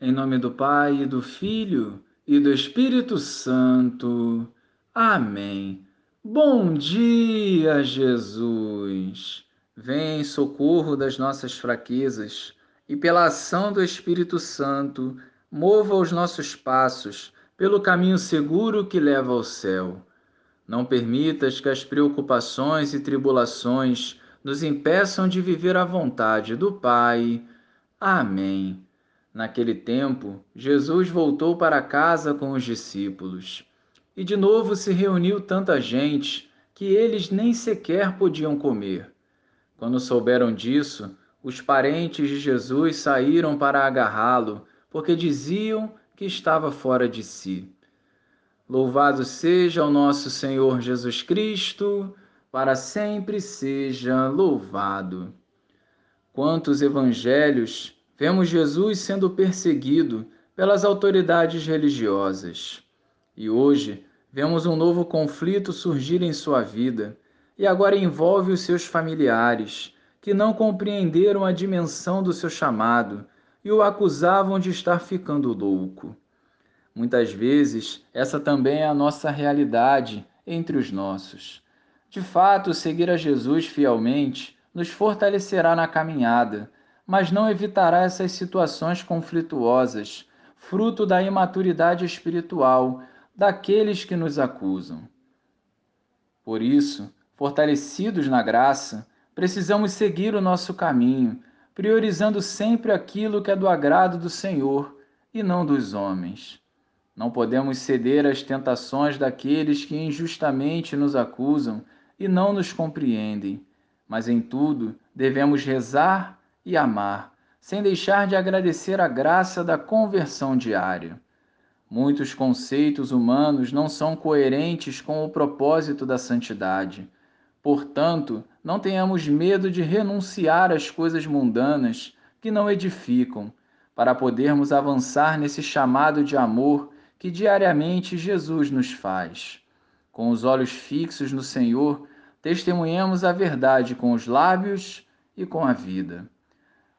Em nome do Pai, e do Filho e do Espírito Santo. Amém. Bom dia, Jesus. Vem em socorro das nossas fraquezas e, pela ação do Espírito Santo, mova os nossos passos pelo caminho seguro que leva ao céu. Não permitas que as preocupações e tribulações nos impeçam de viver a vontade do Pai. Amém. Naquele tempo, Jesus voltou para casa com os discípulos. E de novo se reuniu tanta gente que eles nem sequer podiam comer. Quando souberam disso, os parentes de Jesus saíram para agarrá-lo, porque diziam que estava fora de si. Louvado seja o nosso Senhor Jesus Cristo, para sempre seja louvado. Quantos evangelhos vemos Jesus sendo perseguido pelas autoridades religiosas. E hoje vemos um novo conflito surgir em sua vida, e agora envolve os seus familiares, que não compreenderam a dimensão do seu chamado e o acusavam de estar ficando louco. Muitas vezes, essa também é a nossa realidade entre os nossos. De fato, seguir a Jesus fielmente nos fortalecerá na caminhada mas não evitará essas situações conflituosas, fruto da imaturidade espiritual daqueles que nos acusam. Por isso, fortalecidos na graça, precisamos seguir o nosso caminho, priorizando sempre aquilo que é do agrado do Senhor e não dos homens. Não podemos ceder às tentações daqueles que injustamente nos acusam e não nos compreendem, mas em tudo devemos rezar e amar, sem deixar de agradecer a graça da conversão diária. Muitos conceitos humanos não são coerentes com o propósito da santidade. Portanto, não tenhamos medo de renunciar às coisas mundanas que não edificam, para podermos avançar nesse chamado de amor que diariamente Jesus nos faz. Com os olhos fixos no Senhor, testemunhamos a verdade com os lábios e com a vida.